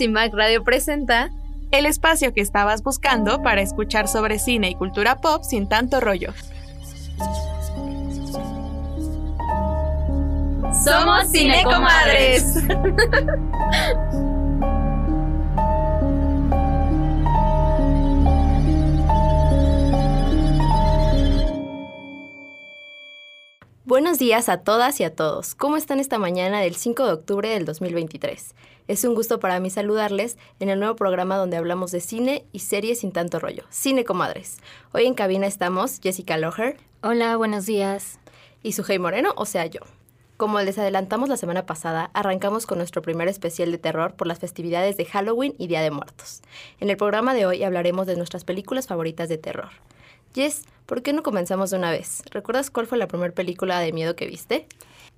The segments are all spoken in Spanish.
CIMAC Radio presenta el espacio que estabas buscando para escuchar sobre cine y cultura pop sin tanto rollo. Somos Cinecomadres. Buenos días a todas y a todos. ¿Cómo están esta mañana del 5 de octubre del 2023? Es un gusto para mí saludarles en el nuevo programa donde hablamos de cine y series sin tanto rollo, Cine Comadres. Hoy en cabina estamos Jessica Loher. Hola, buenos días. Y Sujei Moreno, o sea yo. Como les adelantamos la semana pasada, arrancamos con nuestro primer especial de terror por las festividades de Halloween y Día de Muertos. En el programa de hoy hablaremos de nuestras películas favoritas de terror. Jess, ¿por qué no comenzamos de una vez? ¿Recuerdas cuál fue la primera película de miedo que viste?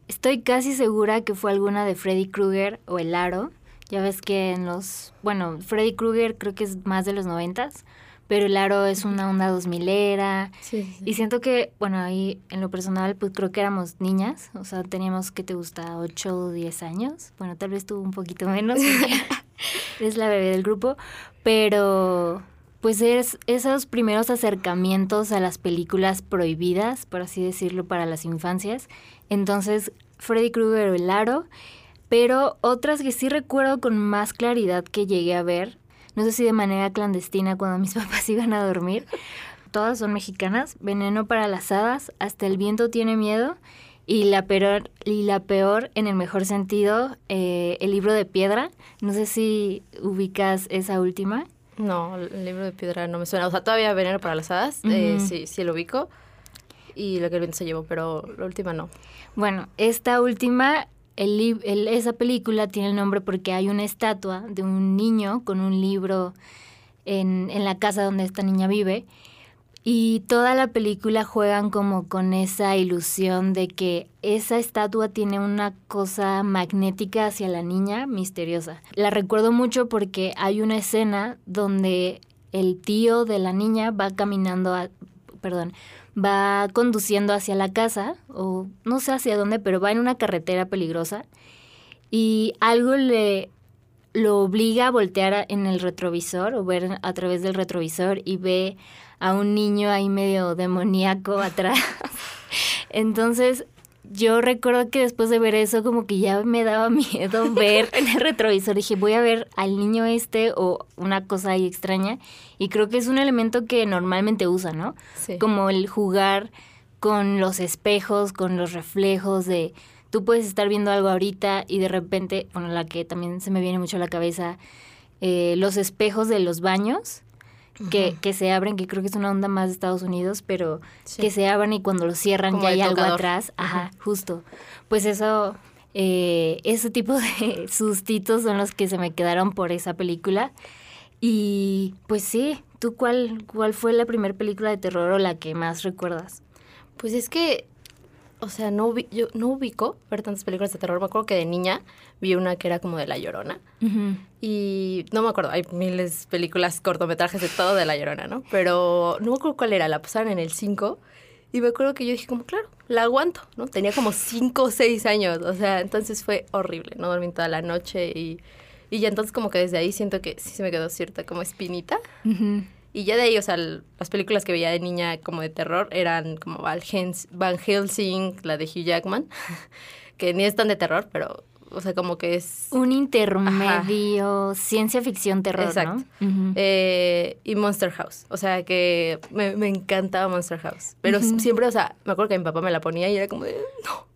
Estoy casi segura que fue alguna de Freddy Krueger o El Aro. Ya ves que en los... Bueno, Freddy Krueger creo que es más de los noventas, pero El Aro es una onda dos milera. Sí, sí. Y siento que, bueno, ahí en lo personal, pues creo que éramos niñas. O sea, teníamos, ¿qué te gusta? ¿8 o 10 años? Bueno, tal vez tú un poquito menos. es la bebé del grupo. Pero pues es esos primeros acercamientos a las películas prohibidas, por así decirlo, para las infancias. Entonces, Freddy Krueger o El Aro, pero otras que sí recuerdo con más claridad que llegué a ver, no sé si de manera clandestina cuando mis papás iban a dormir, todas son mexicanas, Veneno para las hadas, Hasta el viento tiene miedo y la peor, y la peor en el mejor sentido, eh, El libro de piedra, no sé si ubicas esa última. No, el libro de piedra no me suena. O sea, todavía Veneno para las Hadas, eh, sí, sí lo ubico. Y lo que el viento se llevó, pero la última no. Bueno, esta última, el, esa película tiene el nombre porque hay una estatua de un niño con un libro en, en la casa donde esta niña vive. Y toda la película juegan como con esa ilusión de que esa estatua tiene una cosa magnética hacia la niña misteriosa. La recuerdo mucho porque hay una escena donde el tío de la niña va caminando, a, perdón, va conduciendo hacia la casa, o no sé hacia dónde, pero va en una carretera peligrosa y algo le lo obliga a voltear en el retrovisor o ver a través del retrovisor y ve a un niño ahí medio demoníaco atrás. Entonces, yo recuerdo que después de ver eso, como que ya me daba miedo ver en el retrovisor. Dije, voy a ver al niño este o una cosa ahí extraña. Y creo que es un elemento que normalmente usa, ¿no? Sí. Como el jugar con los espejos, con los reflejos de... Tú puedes estar viendo algo ahorita y de repente, bueno, la que también se me viene mucho a la cabeza, eh, los espejos de los baños que, que, se abren, que creo que es una onda más de Estados Unidos, pero que se abren y cuando lo cierran ya hay algo atrás. Ajá, justo. Pues eso, eh, ese tipo de sustitos son los que se me quedaron por esa película. Y pues sí, ¿tú cuál, cuál fue la primera película de terror o la que más recuerdas? Pues es que o sea, no yo no ubico ver tantas películas de terror. Me acuerdo que de niña vi una que era como de La Llorona. Y no me acuerdo, hay miles de películas, cortometrajes de todo de La Llorona, ¿no? Pero no me acuerdo cuál era, la pasaron en el 5. Y me acuerdo que yo dije como, claro, la aguanto, ¿no? Tenía como 5 o 6 años, o sea, entonces fue horrible, no dormí toda la noche y, y ya entonces como que desde ahí siento que sí se me quedó cierta como espinita. Y ya de ahí, o sea, las películas que veía de niña como de terror eran como Van Helsing, la de Hugh Jackman, que ni es tan de terror, pero, o sea, como que es... Un intermedio, ciencia ficción terror, Exacto. ¿no? eh, y Monster House, o sea, que me, me encantaba Monster House, pero siempre, o sea, me acuerdo que mi papá me la ponía y era como de, no.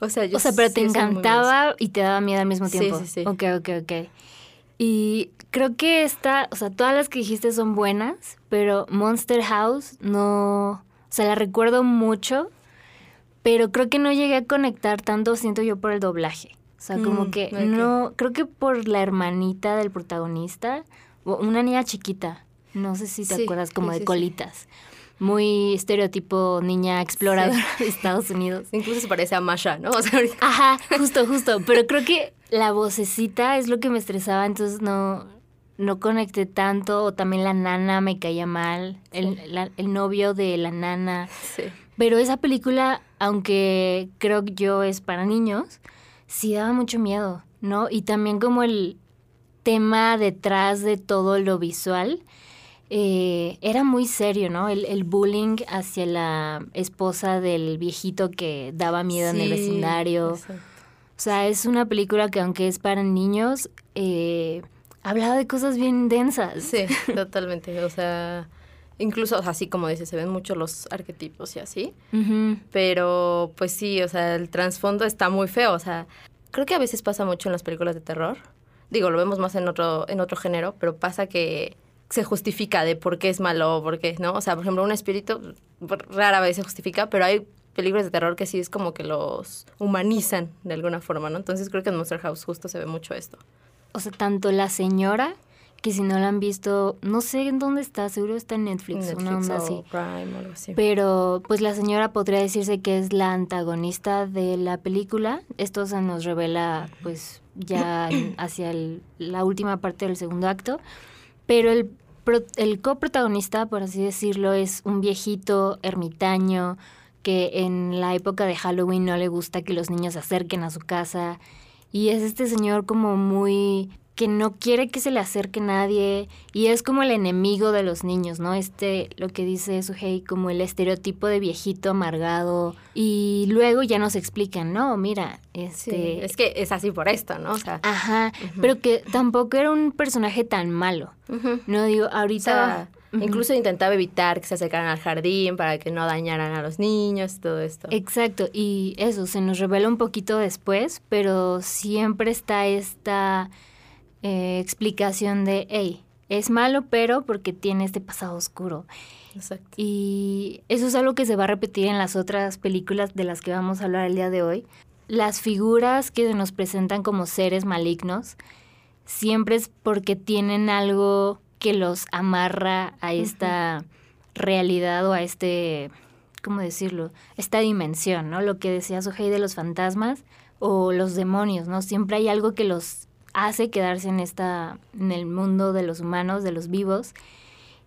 O sea, yo o sea, pero te encantaba y te daba miedo al mismo tiempo. Sí, sí, sí. Ok, ok, ok. Y creo que esta, o sea, todas las que dijiste son buenas, pero Monster House no, o sea, la recuerdo mucho, pero creo que no llegué a conectar tanto, siento yo, por el doblaje. O sea, como mm, que no, creo que por la hermanita del protagonista, una niña chiquita, no sé si te acuerdas, como de colitas. Muy estereotipo niña exploradora de Estados Unidos. Incluso se parece a Masha, ¿no? O sea, Ajá, justo, justo. Pero creo que la vocecita es lo que me estresaba, entonces no, no conecté tanto, o también la nana me caía mal, el, el novio de la nana. Sí. Pero esa película, aunque creo que yo es para niños, sí daba mucho miedo, ¿no? Y también como el, tema detrás de todo lo visual eh, era muy serio, ¿no? El, el, bullying hacia la esposa del viejito que daba miedo en el vecindario. O sea, es una película que aunque es para niños, eh, hablaba de cosas bien densas. Sí, totalmente. O sea, incluso así como dice, se ven mucho los arquetipos y así. Pero pues sí, o sea, el trasfondo está muy feo. O sea, creo que a veces pasa mucho en las películas de terror. Digo, lo vemos más en otro, en otro género, pero pasa que se justifica de por qué es malo o por qué, ¿no? O sea, por ejemplo, un espíritu rara vez se justifica, pero hay películas de terror que sí es como que los humanizan de alguna forma, ¿no? Entonces creo que en Monster House justo se ve mucho esto. O sea, tanto la señora, que si no la han visto, no sé en dónde está, seguro está en Netflix, una onda así. Prime o algo así. Pero pues la señora podría decirse que es la antagonista de la película. Esto se nos revela pues ya hacia la última parte del segundo acto. Pero el, el coprotagonista, por así decirlo, es un viejito ermitaño que en la época de Halloween no le gusta que los niños se acerquen a su casa. Y es este señor como muy que no quiere que se le acerque nadie y es como el enemigo de los niños, ¿no? Este, lo que dice Suhei, como el estereotipo de viejito amargado y luego ya nos explican, no, mira, este... es que es así por esto, ¿no? O sea, Ajá, pero que tampoco era un personaje tan malo, no digo, ahorita... Incluso intentaba evitar que se acercaran al jardín para que no dañaran a los niños, todo esto. Exacto, y eso se nos revela un poquito después, pero siempre está esta eh, explicación de, hey, es malo, pero porque tiene este pasado oscuro. Exacto. Y eso es algo que se va a repetir en las otras películas de las que vamos a hablar el día de hoy. Las figuras que nos presentan como seres malignos siempre es porque tienen algo que los amarra a esta realidad o a este, ¿cómo decirlo? Esta dimensión, ¿no? Lo que decía Sohei de los fantasmas o los demonios, ¿no? Siempre hay algo que los hace quedarse en esta en el mundo de los humanos, de los vivos.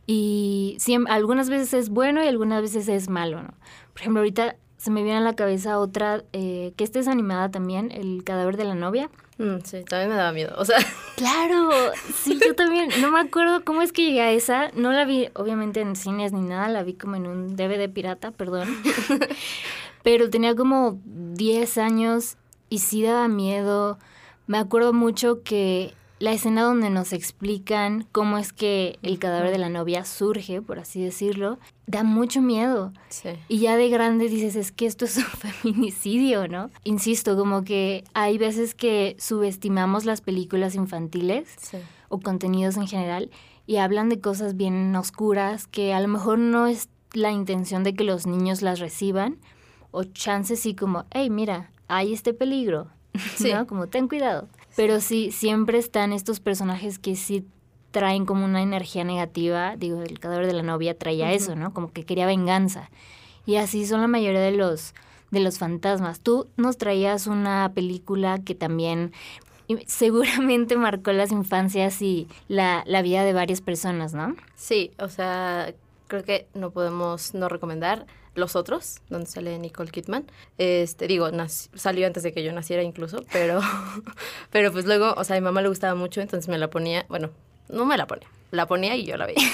Y siempre, algunas veces es bueno y algunas veces es malo, ¿no? Por ejemplo, ahorita se me viene a la cabeza otra, eh, que esta es animada también, El cadáver de la novia. Mm, sí, también me daba miedo, o sea... Claro, sí, yo también, no me acuerdo cómo es que llegué a esa, no la vi obviamente en cines ni nada, la vi como en un DVD pirata, perdón, pero tenía como 10 años y sí daba miedo, me acuerdo mucho que la escena donde nos explican cómo es que el cadáver de la novia surge, por así decirlo, da mucho miedo. Sí. Y ya de grande dices, es que esto es un feminicidio, ¿no? Insisto, como que hay veces que subestimamos las películas infantiles o contenidos en general y hablan de cosas bien oscuras que a lo mejor no es la intención de que los niños las reciban o chances sí como, hey, mira, hay este peligro, Sí. ¿no? Como ten cuidado. Pero sí, siempre están estos personajes que sí traen como una energía negativa. Digo, el cadáver de la novia traía eso, ¿no? Como que quería venganza. Y así son la mayoría de los, de los fantasmas. Tú nos traías una película que también seguramente marcó las infancias y la, la vida de varias personas, ¿no? Sí, o sea, creo que no podemos no recomendar los otros, donde sale Nicole Kidman. Este, digo, salió antes de que yo naciera incluso, pero, pero pues luego, o sea, a mi mamá le gustaba mucho, entonces me la ponía, bueno, no me la ponía, la ponía y yo la veía.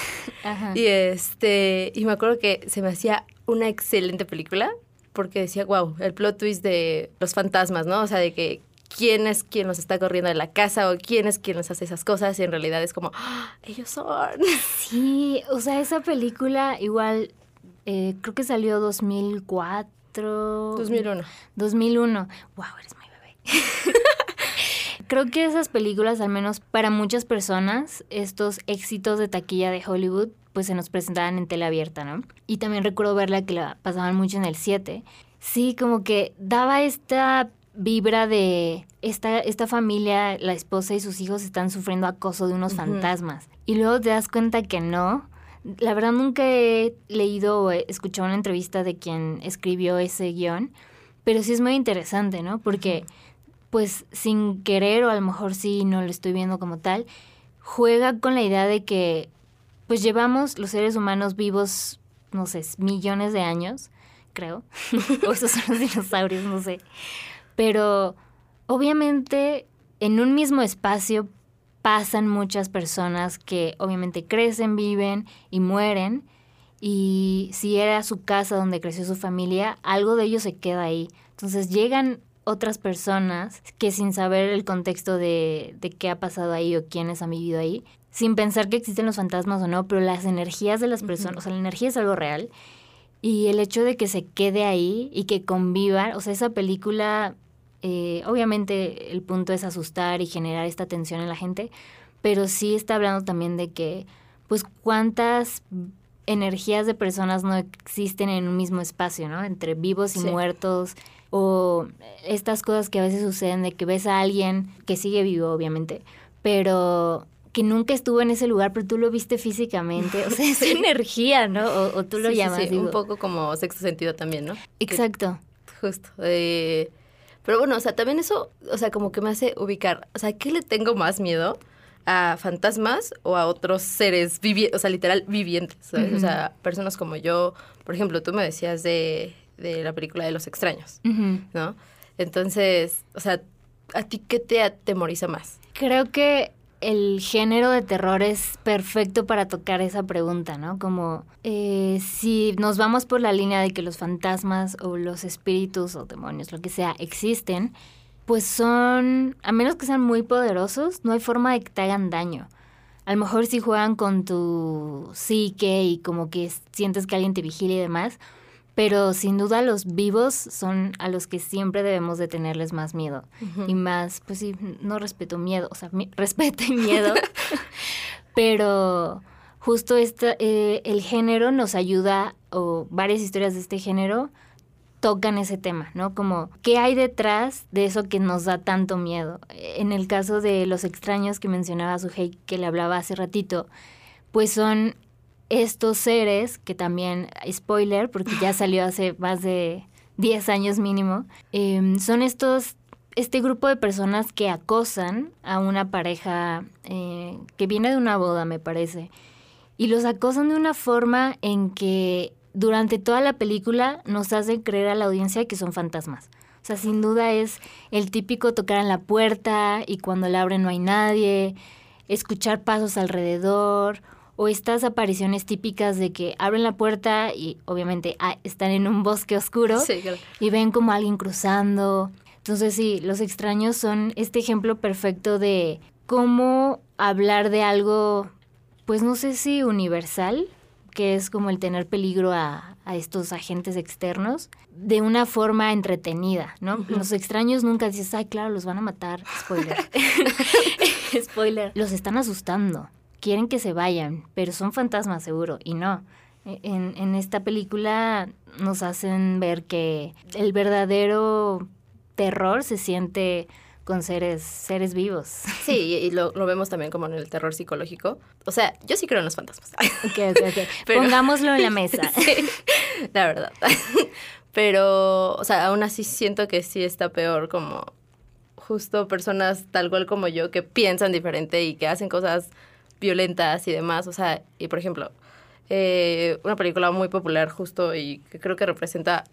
Y este, y me acuerdo que se me hacía una excelente película porque decía, wow, el plot twist de los fantasmas, ¿no? O sea, de que quién es quien nos está corriendo de la casa o quién es quien nos hace esas cosas y en realidad es como, ¡Ah, ellos son. Sí, o sea, esa película igual eh, creo que salió 2004. 2001. 2001. Wow, eres muy bebé. creo que esas películas, al menos para muchas personas, estos éxitos de taquilla de Hollywood, pues se nos presentaban en tele abierta, ¿no? Y también recuerdo verla que la pasaban mucho en el 7. Sí, como que daba esta vibra de esta, esta familia, la esposa y sus hijos están sufriendo acoso de unos fantasmas. Y luego te das cuenta que no, la verdad nunca he leído o escuchado una entrevista de quien escribió ese guion, pero sí es muy interesante, ¿no? Porque, pues, sin querer, o a lo mejor sí no lo estoy viendo como tal, juega con la idea de que, pues, llevamos los seres humanos vivos, no sé, millones de años, creo, o esos son los dinosaurios, no sé. Pero, obviamente, en un mismo espacio pasan muchas personas que obviamente crecen, viven y mueren. Y si era su casa donde creció su familia, algo de ellos se queda ahí. Entonces llegan otras personas que sin saber el contexto de, de qué ha pasado ahí o quiénes han vivido ahí, sin pensar que existen los fantasmas o no, pero las energías de las personas, o sea, la energía es algo real. Y el hecho de que se quede ahí y que conviva, o sea, esa película, eh, obviamente el punto es asustar y generar esta tensión en la gente, pero sí está hablando también de que, pues, cuántas energías de personas no existen en un mismo espacio, ¿no? Entre vivos y Sí. muertos, o estas cosas que a veces suceden de que ves a alguien que sigue vivo, obviamente, pero que nunca estuvo en ese lugar, pero tú lo viste físicamente, o sea, es energía, ¿no? O, o tú lo Sí, llamas. sí, digo. un poco como sexto sentido también, ¿no? Exacto. Justo. eh, pero bueno, o sea, también eso, o sea, como que me hace ubicar, o sea, ¿qué le tengo más miedo? ¿A fantasmas o a otros seres vivientes, o sea, literal vivientes? ¿sabes? O sea, personas como yo, por ejemplo, tú me decías de, de la película de los extraños. ¿no? Entonces, o sea, ¿a ti qué te atemoriza más? Creo que el género de terror es perfecto para tocar esa pregunta, ¿no? Como eh, si nos vamos por la línea de que los fantasmas o los espíritus o demonios, lo que sea, existen, pues son, a menos que sean muy poderosos, no hay forma de que te hagan daño. A lo mejor si juegan con tu psique y como que sientes que alguien te vigila y demás, pero sin duda los vivos son a los que siempre debemos de tenerles más miedo y más, pues sí, no respeto miedo, o sea, mi- respeto y miedo, pero justo esta, eh, el género nos ayuda, o varias historias de este género tocan ese tema, ¿no? Como, ¿qué hay detrás de eso que nos da tanto miedo? En el caso de los extraños que mencionaba Suhei, que le hablaba hace ratito, pues son estos seres que también, spoiler, porque ya salió hace más de 10 años mínimo, em, son estos, este grupo de personas que acosan a una pareja eh, que viene de una boda, me parece, y los acosan de una forma en que durante toda la película nos hacen creer a la audiencia que son fantasmas. O sea, sin duda es el típico tocar en la puerta y cuando la abren no hay nadie, escuchar pasos alrededor o estas apariciones típicas de que abren la puerta y obviamente ah, están en un bosque oscuro Sí, claro. y ven como alguien cruzando. Entonces sí, los extraños son este ejemplo perfecto de cómo hablar de algo, pues no sé si universal, que es como el tener peligro a, a estos agentes externos, de una forma entretenida, ¿no? Los extraños nunca dices, ay, claro, los van a matar. Spoiler. Spoiler. Los están asustando. Quieren que se vayan, pero son fantasmas seguro. Y no. E, En, en esta película nos hacen ver que el verdadero terror se siente con seres, seres vivos. Sí, y, lo, lo vemos también como en el terror psicológico. O sea, yo sí creo en los fantasmas. Ok, ok, ok. Pero- Pongámoslo en la mesa. Sí, la verdad. Pero, o sea, aún así siento que sí está peor como justo personas tal cual como yo que piensan diferente y que hacen cosas violentas y demás. O sea, y por ejemplo, eh, una película muy popular justo y que creo que representa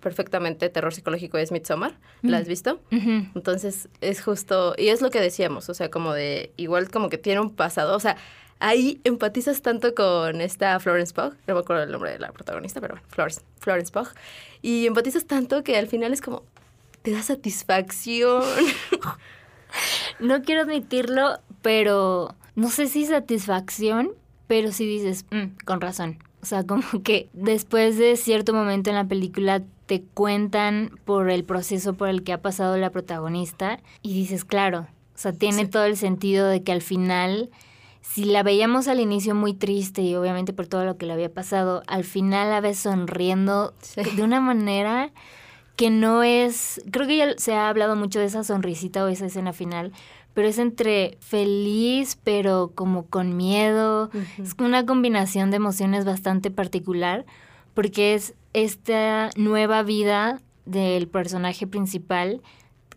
perfectamente terror psicológico es Midsommar. ¿La has visto? Ujú. Entonces es justo, y es lo que decíamos, o sea, como de, igual como que tiene un pasado, o sea, ahí empatizas tanto con esta Florence Pugh, no me acuerdo el nombre de la protagonista, pero bueno, Florence, Florence Pugh, y empatizas tanto que al final es como, te da satisfacción. No quiero admitirlo, pero no sé si satisfacción, pero sí dices, "Mm, con razón. O sea, como que después de cierto momento en la película te cuentan por el proceso por el que ha pasado la protagonista y dices, claro, o sea, tiene Sí. todo el sentido de que al final, si la veíamos al inicio muy triste y obviamente por todo lo que le había pasado, al final la ves sonriendo Sí. de una manera que no es, creo que ya se ha hablado mucho de esa sonrisita o esa escena final, pero es entre feliz pero como con miedo, es una combinación de emociones bastante particular porque es esta nueva vida del personaje principal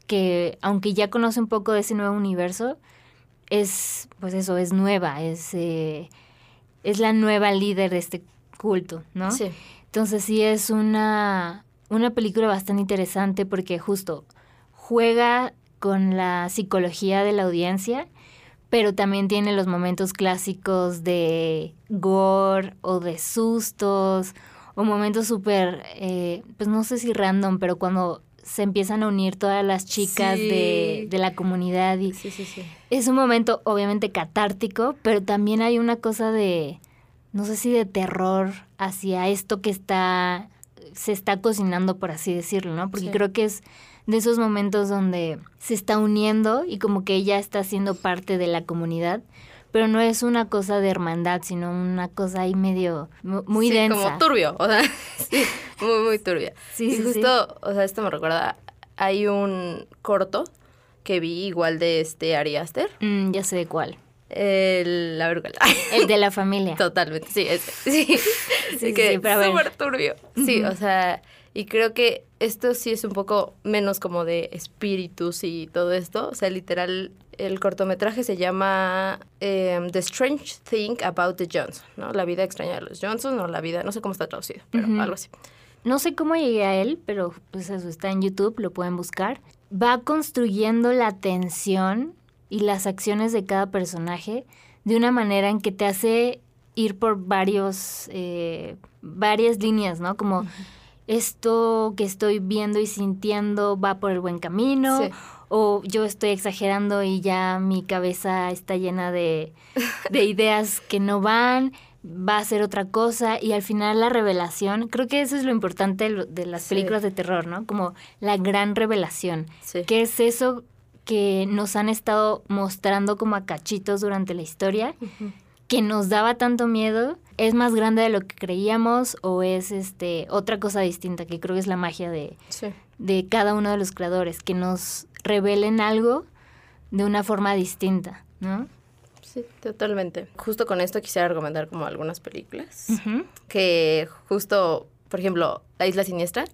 que aunque ya conoce un poco de ese nuevo universo, es pues eso, es nueva, es, eh, es la nueva líder de este culto, ¿no? Sí. Entonces sí es una, una película bastante interesante porque justo juega con la psicología de la audiencia, pero también tiene los momentos clásicos de gore o de sustos o momentos súper, eh, pues no sé si random, pero cuando se empiezan a unir todas las chicas de, Sí. de la comunidad y Sí, sí, sí. es un momento obviamente catártico, pero también hay una cosa de, no sé si de terror hacia esto que está, se está cocinando, por así decirlo, ¿no? Porque creo que es de esos momentos donde se está uniendo y como que ella está siendo parte de la comunidad, pero no es una cosa de hermandad, sino una cosa ahí medio, mu- muy Sí, densa. como turbio, o sea, sí, muy, muy turbia. Sí, y sí, justo, o sea, esto me recuerda, hay un corto que vi igual de este Ari Aster, Mm, ya sé de cuál. el, la vergüenza. El de la familia. Totalmente, sí, ese, sí. Sí, que sí, pero súper turbio. Sí, o sea, y creo que esto sí es un poco menos como de espíritus y todo esto. O sea, literal, el cortometraje se llama em, The Strange Thing About the Johnson, ¿no? La vida extraña de los Johnson o la vida, no sé cómo está traducido, pero algo así. No sé cómo llegué a él, pero pues eso está en YouTube, lo pueden buscar. Va construyendo la tensión y las acciones de cada personaje de una manera en que te hace ir por varios, eh, varias líneas, ¿no? Como esto que estoy viendo y sintiendo va por el buen camino, Sí. o yo estoy exagerando y ya mi cabeza está llena de, de ideas que no van, va a ser otra cosa y al final la revelación, creo que eso es lo importante de las Sí. películas de terror, ¿no? Como la gran revelación. Sí. ¿Qué es eso que nos han estado mostrando como a cachitos durante la historia? Que nos daba tanto miedo es más grande de lo que creíamos o es este otra cosa distinta que creo que es la magia de, Sí. de cada uno de los creadores que nos revelen algo de una forma distinta ¿no? Sí, totalmente. Justo con esto quisiera recomendar como algunas películas que justo, por ejemplo, La Isla Siniestra,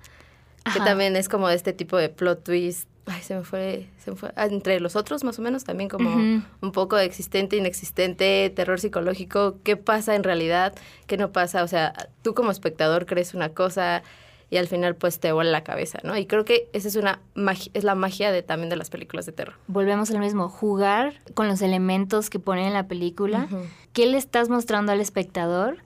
que también es como este tipo de plot twist. Ay, se me fue, se me fue. ah, entre los otros, más o menos, también como un poco de existente, inexistente, terror psicológico. ¿Qué pasa en realidad? ¿Qué no pasa? O sea, tú como espectador crees una cosa y al final pues te vuela la cabeza, ¿no? Y creo que esa es una magi- es la magia de también de las películas de terror. volvemos al mismo jugar con los elementos que ponen en la película. ¿Qué le estás mostrando al espectador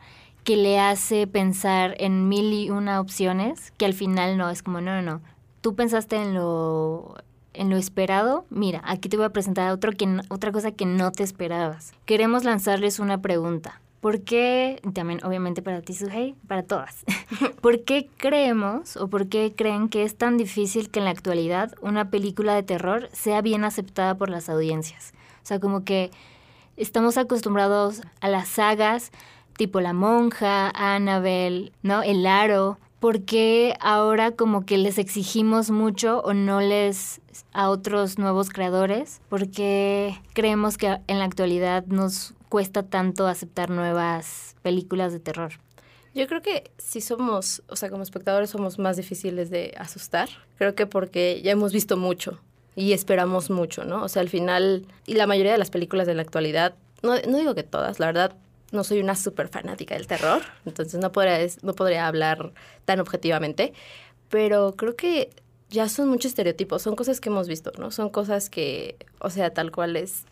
que le hace pensar en mil y una opciones que al final no es como no no no tú pensaste en lo en lo esperado mira aquí te voy a presentar otro que otra cosa que no te esperabas queremos lanzarles una pregunta ¿Por qué, también obviamente para ti, Suhey, para todas, ¿por qué creemos o por qué creen que es tan difícil que en la actualidad una película de terror sea bien aceptada por las audiencias? O sea, como que estamos acostumbrados a las sagas tipo La Monja, Annabelle, ¿no? El Aro. ¿Por qué ahora como que les exigimos mucho o no les a otros nuevos creadores? ¿Por qué creemos que en la actualidad nos cuesta tanto aceptar nuevas películas de terror? Yo creo que si somos, o sea, como espectadores somos más difíciles de asustar. Creo que porque ya hemos visto mucho y esperamos mucho, ¿no? O sea, al final, y la mayoría de las películas de la actualidad, no, no digo que todas, la verdad, no soy una súper fanática del terror, entonces no podría, no podría hablar tan objetivamente, pero creo que ya son muchos estereotipos, son cosas que hemos visto, ¿no? Son cosas que, o sea, tal cual es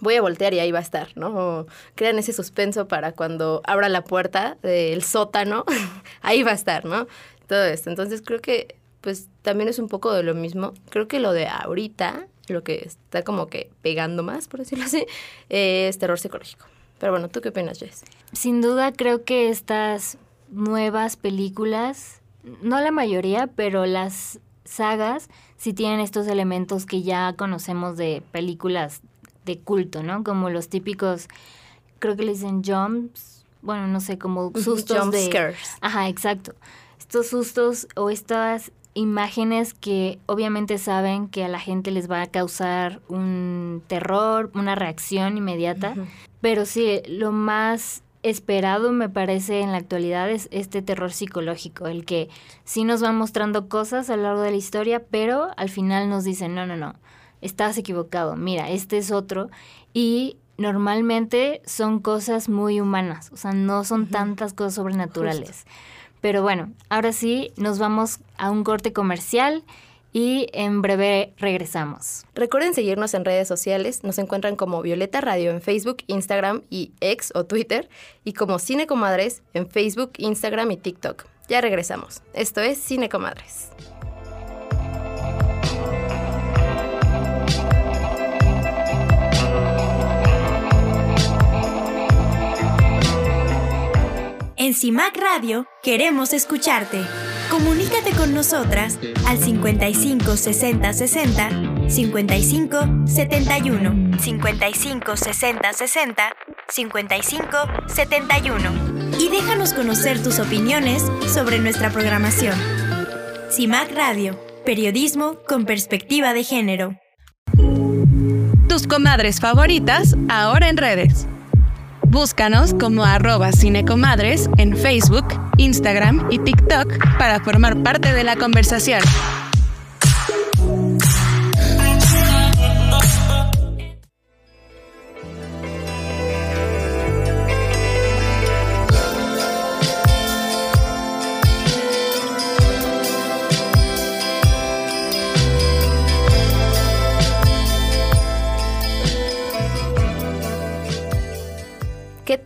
voy a voltear y ahí va a estar, ¿no? O crean ese suspenso para cuando abra la puerta del sótano, ahí va a estar, ¿no? Todo esto. Entonces creo que pues también es un poco de lo mismo. Creo que lo de ahorita, lo que está como que pegando más, por decirlo así, es terror psicológico. Pero bueno, ¿tú qué opinas, Jess? Sin duda creo que estas nuevas películas, no la mayoría, pero las sagas sí tienen estos elementos que ya conocemos de películas de culto, ¿no? Como los típicos, creo que le dicen jumps, bueno, no sé, como sustos Jump de... scares. Ajá, exacto. Estos sustos o estas imágenes que obviamente saben que a la gente les va a causar un terror, una reacción inmediata. Pero sí, lo más esperado me parece en la actualidad es este terror psicológico, el que sí nos va mostrando cosas a lo largo de la historia, pero al final nos dicen, no, no, no, estás equivocado, mira, este es otro. Y normalmente son cosas muy humanas, o sea, no son tantas cosas sobrenaturales. Pero bueno, ahora sí, nos vamos a un corte comercial y en breve regresamos. Recuerden seguirnos en redes sociales. Nos encuentran como Violeta Radio en Facebook, Instagram y X o Twitter y como Cine Comadres en Facebook, Instagram y TikTok. Ya regresamos. Esto es Cine Comadres. En CIMAC Radio queremos escucharte. Comunícate con nosotras al 55 60 60 55 71 55 60 60 55 71 y déjanos conocer tus opiniones sobre nuestra programación. CIMAC Radio, periodismo con perspectiva de género. Tus comadres favoritas ahora en redes. Búscanos como arroba cinecomadres en Facebook, Instagram y TikTok para formar parte de la conversación.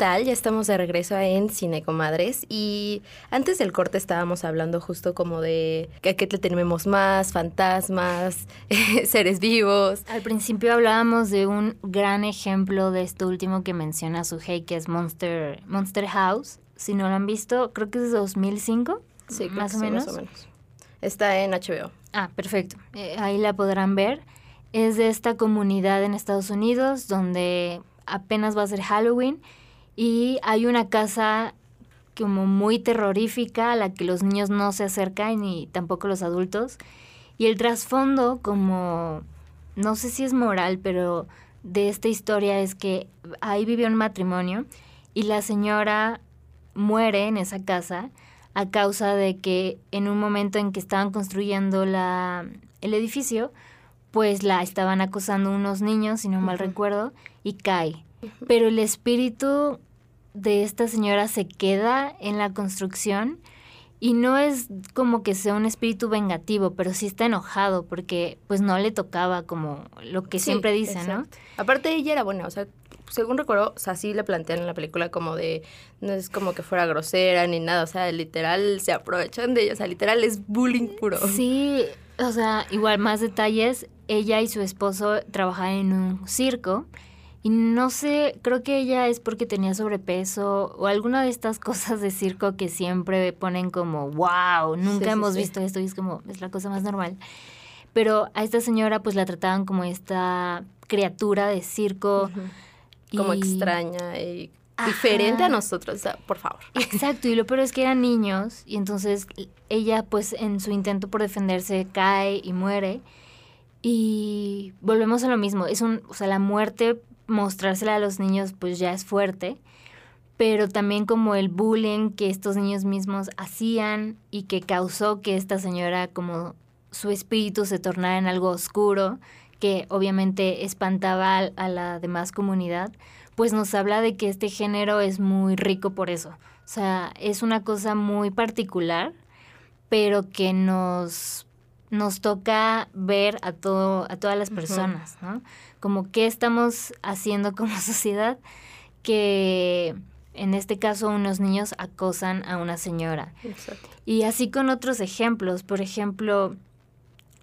Tal? Ya estamos de regreso en Cine Comadres y antes del corte estábamos hablando justo como de que a qué le tenemos más, fantasmas, seres vivos. Al principio hablábamos de un gran ejemplo de esto último que menciona Suhei, que es Monster, Monster House. Si no lo han visto, creo que es de 2005, Sí, creo más, que o sí, menos. más o menos. Está en HBO. Ah, perfecto. Eh, ahí la podrán ver. Es de esta comunidad en Estados Unidos donde apenas va a ser Halloween y hay una casa como muy terrorífica a la que los niños no se acercan ni tampoco los adultos. Y el trasfondo como, no sé si es moral, pero de esta historia es que ahí vivió un matrimonio y la señora muere en esa casa a causa de que en un momento en que estaban construyendo la, el edificio, pues la estaban acosando unos niños, si no mal recuerdo, y cae. Pero el espíritu de esta señora se queda en la construcción y no es como que sea un espíritu vengativo, pero sí está enojado porque pues no le tocaba como lo que Sí, siempre dicen, ¿no? Aparte ella era buena, o sea, según recuerdo, o sea, sí le plantean en la película como de, no es como que fuera grosera ni nada, o sea, literal se aprovechan de ella, o sea, literal es bullying puro. Sí, o sea, igual más detalles, ella y su esposo trabajaban en un circo y no sé, creo que ella es porque tenía sobrepeso o alguna de estas cosas de circo que siempre ponen como, wow, nunca Sí, hemos sí. visto esto y es como, es la cosa más normal. Pero a esta señora pues la trataban como esta criatura de circo. Como y- extraña y Ajá. diferente a nosotros, o sea, por favor. Exacto, y lo peor es que eran niños y entonces ella pues en su intento por defenderse cae y muere y volvemos a lo mismo, es un, o sea, la muerte mostrársela a los niños pues ya es fuerte, pero también como el bullying que estos niños mismos hacían y que causó que esta señora como su espíritu se tornara en algo oscuro, que obviamente espantaba a la demás comunidad, pues nos habla de que este género es muy rico por eso. O sea, es una cosa muy particular, pero que nos, nos toca ver a, todo, a todas las personas, ¿no? Como qué estamos haciendo como sociedad que en este caso unos niños acosan a una señora. Exacto. Y así con otros ejemplos. Por ejemplo,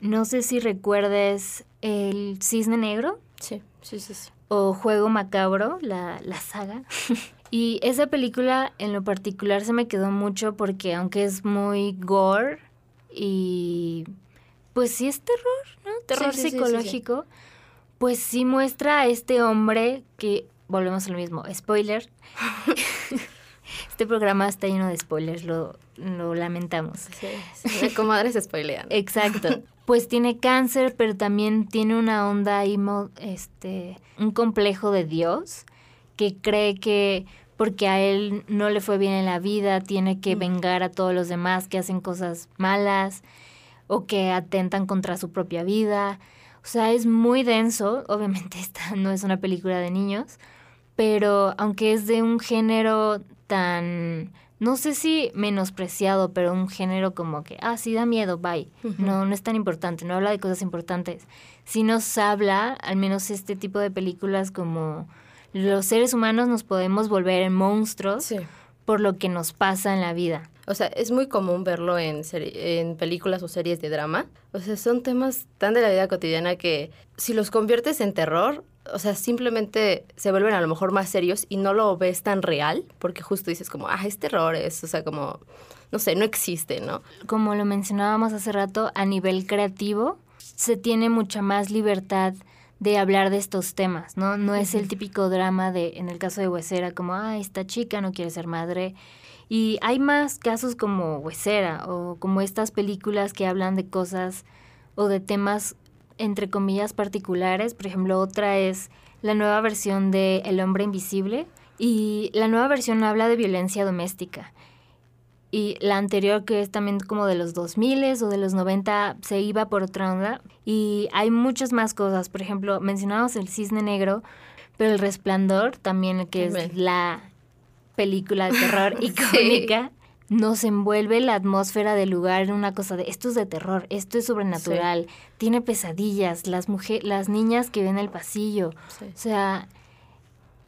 no sé si recuerdes el Cisne Negro Sí, sí, sí, sí. o Juego Macabro, la, la saga. y esa película en lo particular se me quedó mucho porque aunque es muy gore y pues sí es terror, ¿no? Terror sí, sí, sí, sí. psicológico, pues sí muestra a este hombre que, volvemos a lo mismo, spoiler. este programa está lleno de spoilers, lo, lo lamentamos. Sí, comadres spoilean. Exacto. Pues tiene cáncer, pero también tiene una onda ahí, este, un complejo de Dios, que cree que porque a él no le fue bien en la vida, tiene que vengar a todos los demás que hacen cosas malas o que atentan contra su propia vida. O sea, es muy denso. Obviamente esta no es una película de niños, pero aunque es de un género tan, no sé si menospreciado, pero un género como que, ah, sí da miedo, bye. No, no es tan importante, no habla de cosas importantes. Sí nos habla, al menos este tipo de películas como los seres humanos nos podemos volver monstruos Sí. por lo que nos pasa en la vida. O sea, es muy común verlo en, en películas o series de drama. O sea, son temas tan de la vida cotidiana que si los conviertes en terror, o sea, simplemente se vuelven a lo mejor más serios y no lo ves tan real, porque justo dices como, ah, es terror, es, o sea, como, no sé, no existe, ¿no? como lo mencionábamos hace rato, a nivel creativo, se tiene mucha más libertad de hablar de estos temas, ¿no? No es el típico drama de, en el caso de Huesera, como, ah, esta chica no quiere ser madre. Y hay más casos como Huesera o como estas películas que hablan de cosas o de temas, entre comillas, particulares. Por ejemplo, otra es la nueva versión de El hombre invisible. Y la nueva versión habla de violencia doméstica y la anterior que es también como de los 2000 o de los 90 se iba por otra onda y hay muchas más cosas, por ejemplo, mencionamos el Cisne Negro, pero El Resplandor también que es la película de terror icónica nos envuelve la atmósfera del lugar en una cosa de esto es de terror, esto es sobrenatural, tiene pesadillas, las mujeres, las niñas que ven el pasillo, Sí. o sea,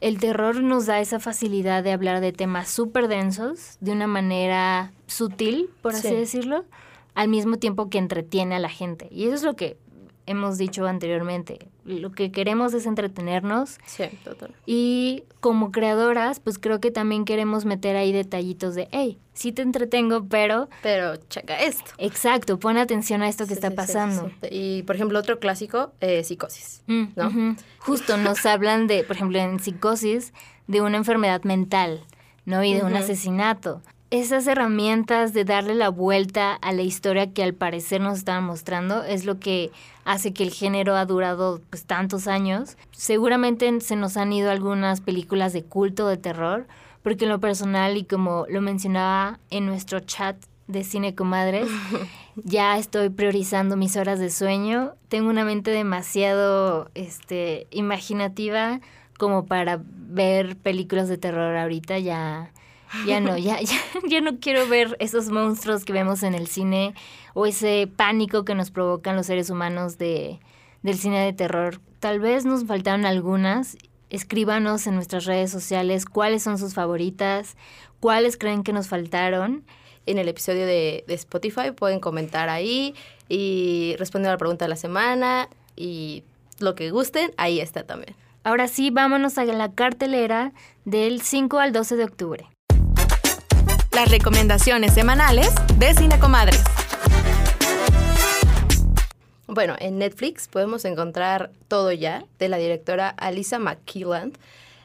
el terror nos da esa facilidad de hablar de temas súper densos de una manera sutil, por así Sí. decirlo, al mismo tiempo que entretiene a la gente. Y eso es lo que hemos dicho anteriormente. Lo que queremos es entretenernos Sí, total. y como creadoras, pues creo que también queremos meter ahí detallitos de, hey, sí te entretengo, pero Pero checa esto. exacto, pon atención a esto que Sí, está sí, pasando. sí. Y, por ejemplo, otro clásico, eh, psicosis. Mm, ¿no? Justo nos hablan de, por ejemplo, en psicosis, de una enfermedad mental, ¿no? Y de un asesinato. Esas herramientas de darle la vuelta a la historia que al parecer nos estaban mostrando es lo que hace que el género ha durado pues tantos años. Seguramente se nos han ido algunas películas de culto de terror, porque en lo personal y como lo mencionaba en nuestro chat de Cine Comadres, ya estoy priorizando mis horas de sueño. Tengo una mente demasiado este, imaginativa como para ver películas de terror ahorita. Ya, ya no, ya, ya, ya no quiero ver esos monstruos que vemos en el cine o ese pánico que nos provocan los seres humanos de, del cine de terror. Tal vez nos faltaron algunas. Escríbanos en nuestras redes sociales cuáles son sus favoritas, cuáles creen que nos faltaron. en el episodio de, de Spotify. Pueden comentar ahí y responder a la pregunta de la semana y lo que gusten, ahí está también. Ahora sí, vámonos a la cartelera del 5 al 12 de octubre. Las recomendaciones semanales de Cine Comadres. Bueno, en Netflix podemos encontrar Todo Ya, de la directora Alisa McKilland.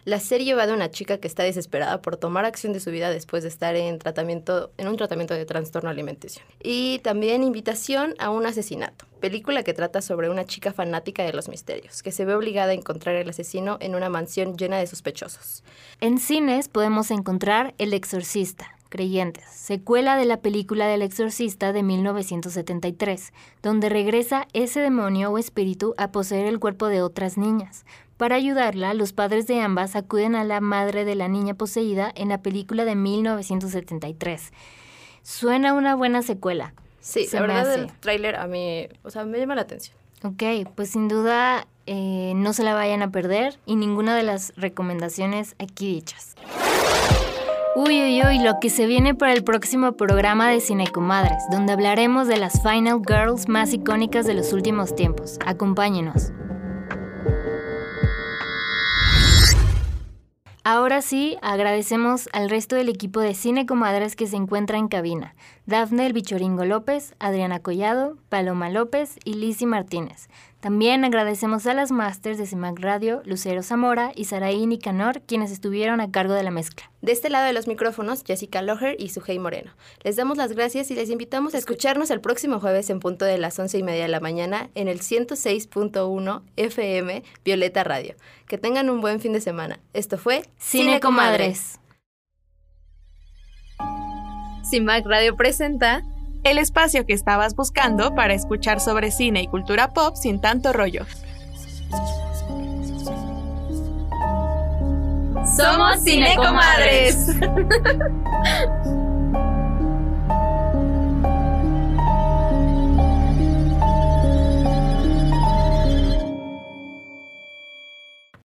La serie va de una chica que está desesperada por tomar acción de su vida después de estar en tratamiento, en un tratamiento de trastorno alimenticio. Y también Invitación a un asesinato, película que trata sobre una chica fanática de los misterios, que se ve obligada a encontrar al asesino en una mansión llena de sospechosos. En cines podemos encontrar El Exorcista, Creyentes, secuela de la película del Exorcista de 1973, donde regresa ese demonio o espíritu a poseer el cuerpo de otras niñas. Para ayudarla, los padres de ambas acuden a la madre de la niña poseída en la película de 1973. Suena una buena secuela. Sí, Se la verdad el tráiler a mí, o sea, me llama la atención. Ok, pues sin duda eh, no se la vayan a perder y ninguna de las recomendaciones aquí dichas. Uy, uy, uy, lo que se viene para el próximo programa de Cinecomadres, donde hablaremos de las Final Girls más icónicas de los últimos tiempos. Acompáñenos. Ahora sí, agradecemos al resto del equipo de Cine Comadres que se encuentra en cabina. Dafne El Bichoringo López, Adriana Collado, Paloma López y Lizzy Martínez. También agradecemos a las masters de CIMAC Radio, Lucero Zamora y Saraí Nicanor, quienes estuvieron a cargo de la mezcla. De este lado de los micrófonos, Jessica Loher y Sujei Moreno. Les damos las gracias y les invitamos a escucharnos el próximo jueves en punto de las once y media de la mañana en el 106.1 FM Violeta Radio. Que tengan un buen fin de semana. Esto fue Cine Comadres. CIMAC Radio presenta El espacio que estabas buscando para escuchar sobre cine y cultura pop sin tanto rollo. Somos Cinecomadres.